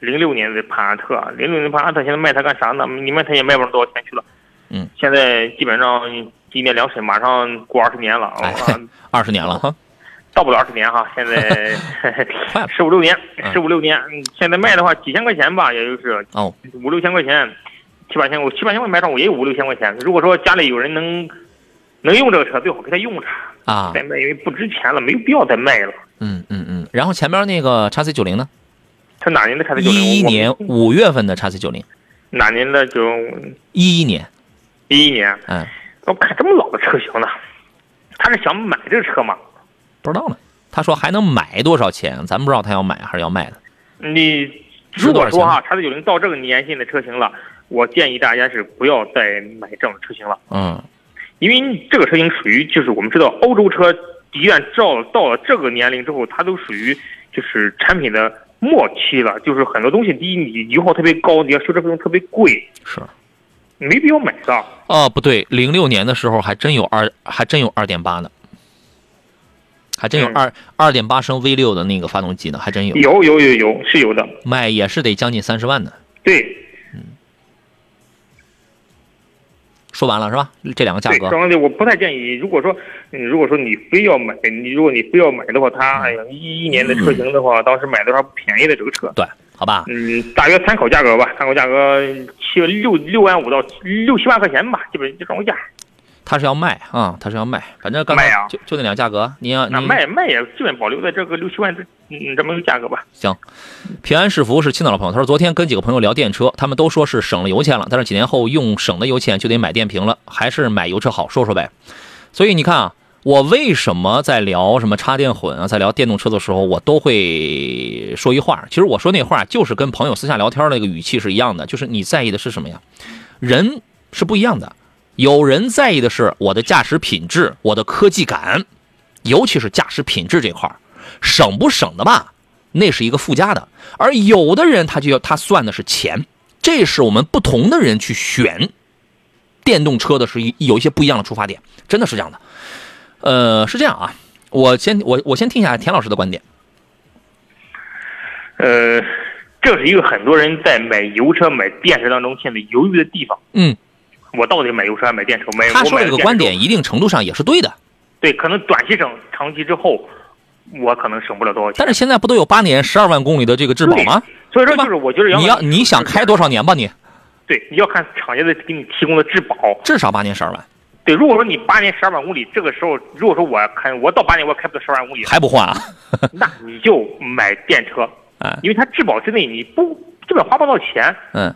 零六年的帕萨特，零六年帕萨特现在卖它干啥呢？你卖它也卖不了多少钱去了。嗯，现在基本上今年两审，马上过二十年了啊，(laughs) 二十年了哈，到不了二十年哈，现在 (laughs) 十五六年，十五六年。现在卖的话几千块钱吧，也就是哦五六千块钱，七八千，我七八千块买上我也有五六千块钱。如果说家里有人能能用这个车，最好给他用着啊，再卖因为不值钱了，没有必要再卖了。嗯嗯嗯，然后前面那个叉 C 九零呢？他哪年的叉 C 九零？一一年五月份的叉 C 九零。哪年的？就一一年。一一年。嗯。我看这么老的车型呢，他是想买这个车吗？不知道呢。他说还能买多少钱？咱不知道他要买还是要卖的。你如果说哈，叉 C 九零到这个年限的车型了，我建议大家是不要再买这种车型了。嗯。因为这个车型属于就是我们知道欧洲车一旦到到了这个年龄之后，它都属于就是产品的。末期了，就是很多东西，第一，你油耗特别高，你要修车费用特别贵，是，没必要买的。哦，不对，零六年的时候还真有二，还真有二点八的，还真有二二点八升 V 六的那个发动机呢，还真有。有有有有是有的，卖也是得将近三十万的。对。说完了是吧？这两个价格。对，兄我不太建议。如果说，如果说你非要买，你如果你非要买的话，它哎呀，一一年的车型的话，当时买的话不便宜的这个车。对，好吧。嗯，大约参考价格吧，参考价格七六六万五到六七万块钱吧，基本就这种价。他是要卖啊，他是要卖，反正刚才就就那两价格，你要那卖卖也基本保留在这个六七万这嗯这么个价格吧。行，平安是福是青岛的朋友，他说昨天跟几个朋友聊电车，他们都说是省了油钱了，但是几年后用省的油钱就得买电瓶了，还是买油车好，说说呗。所以你看啊，我为什么在聊什么插电混啊，在聊电动车的时候，我都会说一话。其实我说那话就是跟朋友私下聊天那个语气是一样的，就是你在意的是什么呀？人是不一样的。有人在意的是我的驾驶品质，我的科技感，尤其是驾驶品质这块省不省的吧？那是一个附加的。而有的人他就要他算的是钱，这是我们不同的人去选电动车的是一有一些不一样的出发点，真的是这样的。呃，是这样啊，我先我我先听一下田老师的观点。呃，这是一个很多人在买油车、买电车当中现在犹豫的地方。嗯。我到底买油车还是买电车？买他说这个观点一定程度上也是对的。对，可能短期省，长期之后，我可能省不了多少钱。但是现在不都有八年十二万公里的这个质保吗？所以说就是我觉得你要你想开多少年吧你？对，你要看厂家的给你提供的质保，至少八年十二万。对，如果说你八年十二万公里，这个时候如果说我开我到八年我开不到十二万公里，还不换啊？(laughs) (laughs) 那你就买电车，因为它质保之内你不基本花不到钱。嗯。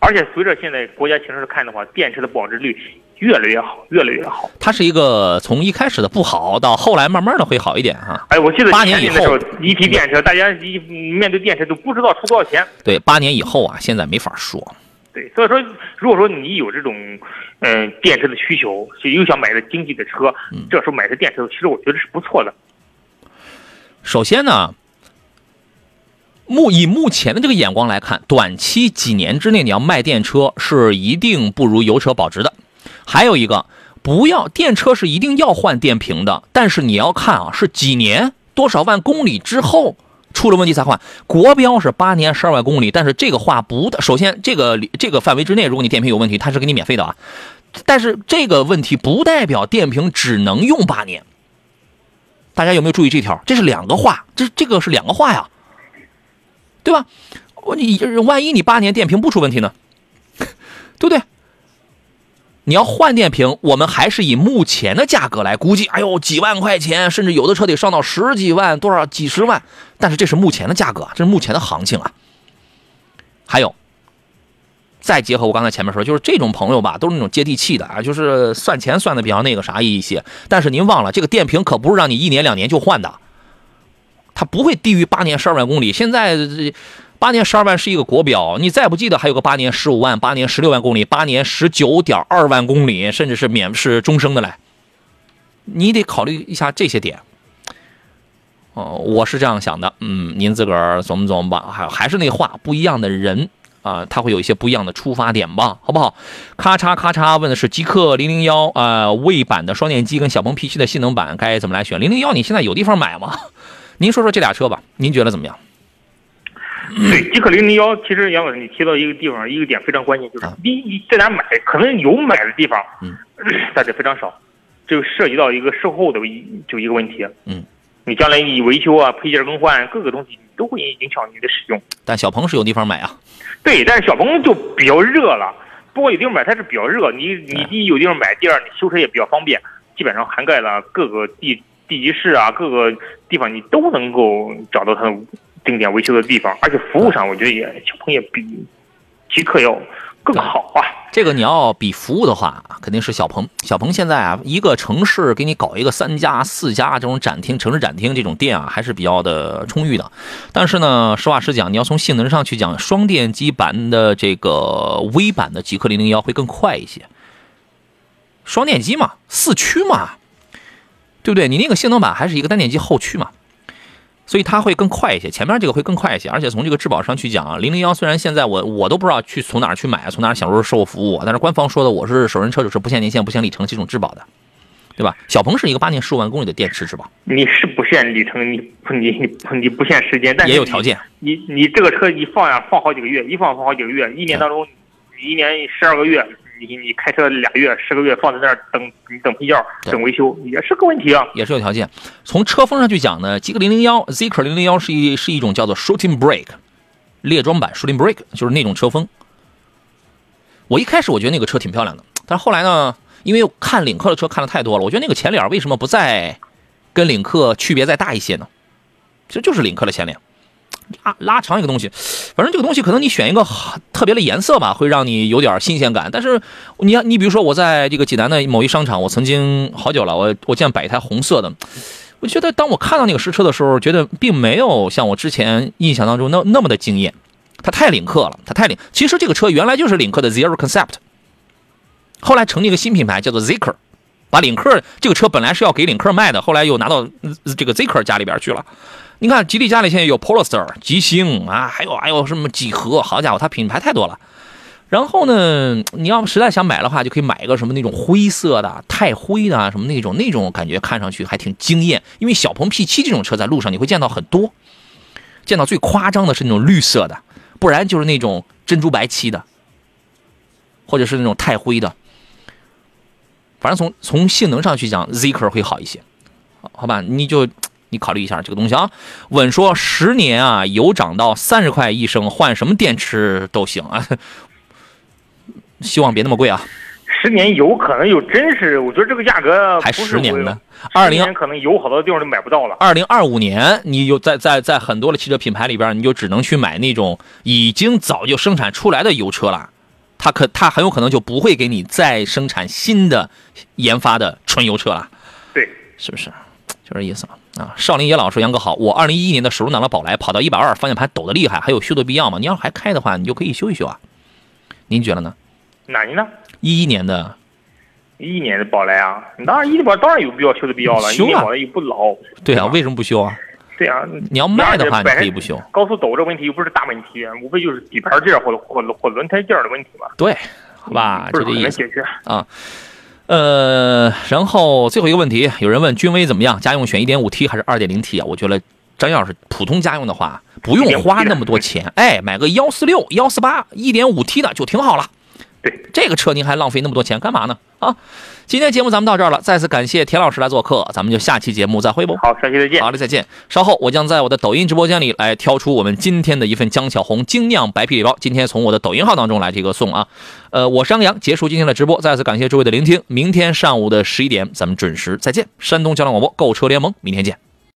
而且随着现在国家形势看的话，电池的保值率越来越好，越来越好。它是一个从一开始的不好到后来慢慢的会好一点哈。哎，我记得八年以后一提电池，大家一面对电池都不知道出多少钱。对，八年以后啊，现在没法说。对，所以说，如果说你有这种嗯电池的需求，又想买个经济的车，这时候买个电池，其实我觉得是不错的。首先呢。目以目前的这个眼光来看，短期几年之内你要卖电车是一定不如油车保值的。还有一个，不要电车是一定要换电瓶的，但是你要看啊，是几年多少万公里之后出了问题才换。国标是八年十二万公里，但是这个话不，首先这个这个范围之内，如果你电瓶有问题，它是给你免费的啊。但是这个问题不代表电瓶只能用八年。大家有没有注意这条？这是两个话，这这个是两个话呀。对吧？我你万一你八年电瓶不出问题呢？(laughs) 对不对？你要换电瓶，我们还是以目前的价格来估计。哎呦，几万块钱，甚至有的车得上到十几万，多少几十万。但是这是目前的价格，这是目前的行情啊。还有，再结合我刚才前面说，就是这种朋友吧，都是那种接地气的啊，就是算钱算的比较那个啥一些。但是您忘了，这个电瓶可不是让你一年两年就换的。它不会低于八年十二万公里。现在这八年十二万是一个国标，你再不记得还有个八年十五万、八年十六万公里、八年十九点二万公里，甚至是免是终生的嘞。你得考虑一下这些点。哦，我是这样想的，嗯，您自个儿琢磨琢磨吧。还还是那话，不一样的人啊，他会有一些不一样的出发点吧，好不好？咔嚓咔嚓，问的是极客零零幺啊，魏版的双电机跟小鹏 P7 的性能版该怎么来选？零零幺你现在有地方买吗？您说说这俩车吧，您觉得怎么样？对，极氪零零幺，其实杨老师你提到一个地方，一个点非常关键，就是你，你在哪买，可能有买的地方，嗯，(clears throat) 但是非常少，就涉及到一个售后的一就一个问题，嗯，你将来你维修啊、配件更换各个东西，都会影响你的使用。但小鹏是有地方买啊，对，但是小鹏就比较热了，不过有地方买它是比较热，你你第一有地方买，第二你修车也比较方便，基本上涵盖了各个地。地级市啊，各个地方你都能够找到它的定点维修的地方，而且服务上我觉得也小鹏也比极客要更好啊。这个你要比服务的话，肯定是小鹏。小鹏现在啊，一个城市给你搞一个三家、四家这种展厅、城市展厅这种店啊，还是比较的充裕的。但是呢，实话实讲，你要从性能上去讲，双电机版的这个微版的极客零零幺会更快一些。双电机嘛，四驱嘛。对不对？你那个性能版还是一个单电机后驱嘛，所以它会更快一些，前面这个会更快一些。而且从这个质保上去讲啊，零零幺虽然现在我我都不知道去从哪儿去买，从哪儿享受售后服务，但是官方说的我是首任车主是不限年限、不限里程这种质保的，对吧？小鹏是一个八年十五万公里的电池质保，你是不限里程，你你你你不限时间，但也有条件。你你这个车一放呀，放好几个月，一放放好几个月，一年当中一年十二个月。你你开车俩月、十个月放在那儿等，你等配件、等维修也是个问题啊，也是有条件。从车风上去讲呢，极氪零零幺、Zeekr 零零幺是一是一种叫做 Shooting Brake 列装版 Shooting Brake，就是那种车风。我一开始我觉得那个车挺漂亮的，但是后来呢，因为看领克的车看的太多了，我觉得那个前脸为什么不再跟领克区别再大一些呢？其实就是领克的前脸。拉拉长一个东西，反正这个东西可能你选一个特别的颜色吧，会让你有点新鲜感。但是你你比如说我在这个济南的某一商场，我曾经好久了，我我见摆一台红色的，我觉得当我看到那个实车的时候，觉得并没有像我之前印象当中那那么的惊艳，它太领克了，它太领。其实这个车原来就是领克的 Zero Concept，后来成立一个新品牌叫做 Zeekr，把领克这个车本来是要给领克卖的，后来又拿到这个 Zeekr 家里边去了。你看，吉利家里现在有 Polestar、吉星啊，还有还有什么几何？好家伙，它品牌太多了。然后呢，你要实在想买的话，就可以买一个什么那种灰色的、太灰的什么那种那种感觉，看上去还挺惊艳。因为小鹏 P7 这种车在路上你会见到很多，见到最夸张的是那种绿色的，不然就是那种珍珠白漆的，或者是那种太灰的。反正从从性能上去讲，Zeekr 会好一些，好吧？你就你考虑一下这个东西啊。稳说十年啊，油涨到三十块一升，换什么电池都行啊。(laughs) 希望别那么贵啊。十年油可能有真是，我觉得这个价格还十年呢。二零可能油好多地方都买不到了。二零二五年，你有在在在很多的汽车品牌里边，你就只能去买那种已经早就生产出来的油车了。它可它很有可能就不会给你再生产新的研发的纯油车了。对，是不是？就这意思嘛。啊，少林野老说杨哥好，我二零一一年的手动挡的宝来跑到一百二，方向盘抖得厉害，还有修的必要吗？你要还开的话，你就可以修一修啊。您觉得呢？哪年的？一一年的，一一年的宝来啊，你当然一的宝当然有必要修的必要了，修啊，宝来又不老。对啊，为什么不修啊？对啊，你要卖的话，你可以不修。高速抖这问题又不是大问题，无非就是底盘件或者或或轮胎件的问题嘛。对，好吧，就这意思啊。呃，然后最后一个问题，有人问君威怎么样？家用选 1.5T 还是 2.0T 啊？我觉得张要是普通家用的话，不用花那么多钱，(laughs) 哎，买个146、148 1.5T 的就挺好了。对这个车，您还浪费那么多钱干嘛呢？啊，今天节目咱们到这儿了，再次感谢田老师来做客，咱们就下期节目再会不？好，下期再见。好嘞，再见。稍后我将在我的抖音直播间里来挑出我们今天的一份江小红精酿白啤礼包，今天从我的抖音号当中来这个送啊。呃，我是杨洋，结束今天的直播，再次感谢诸位的聆听，明天上午的十一点咱们准时再见。山东交通广播购车联盟，明天见。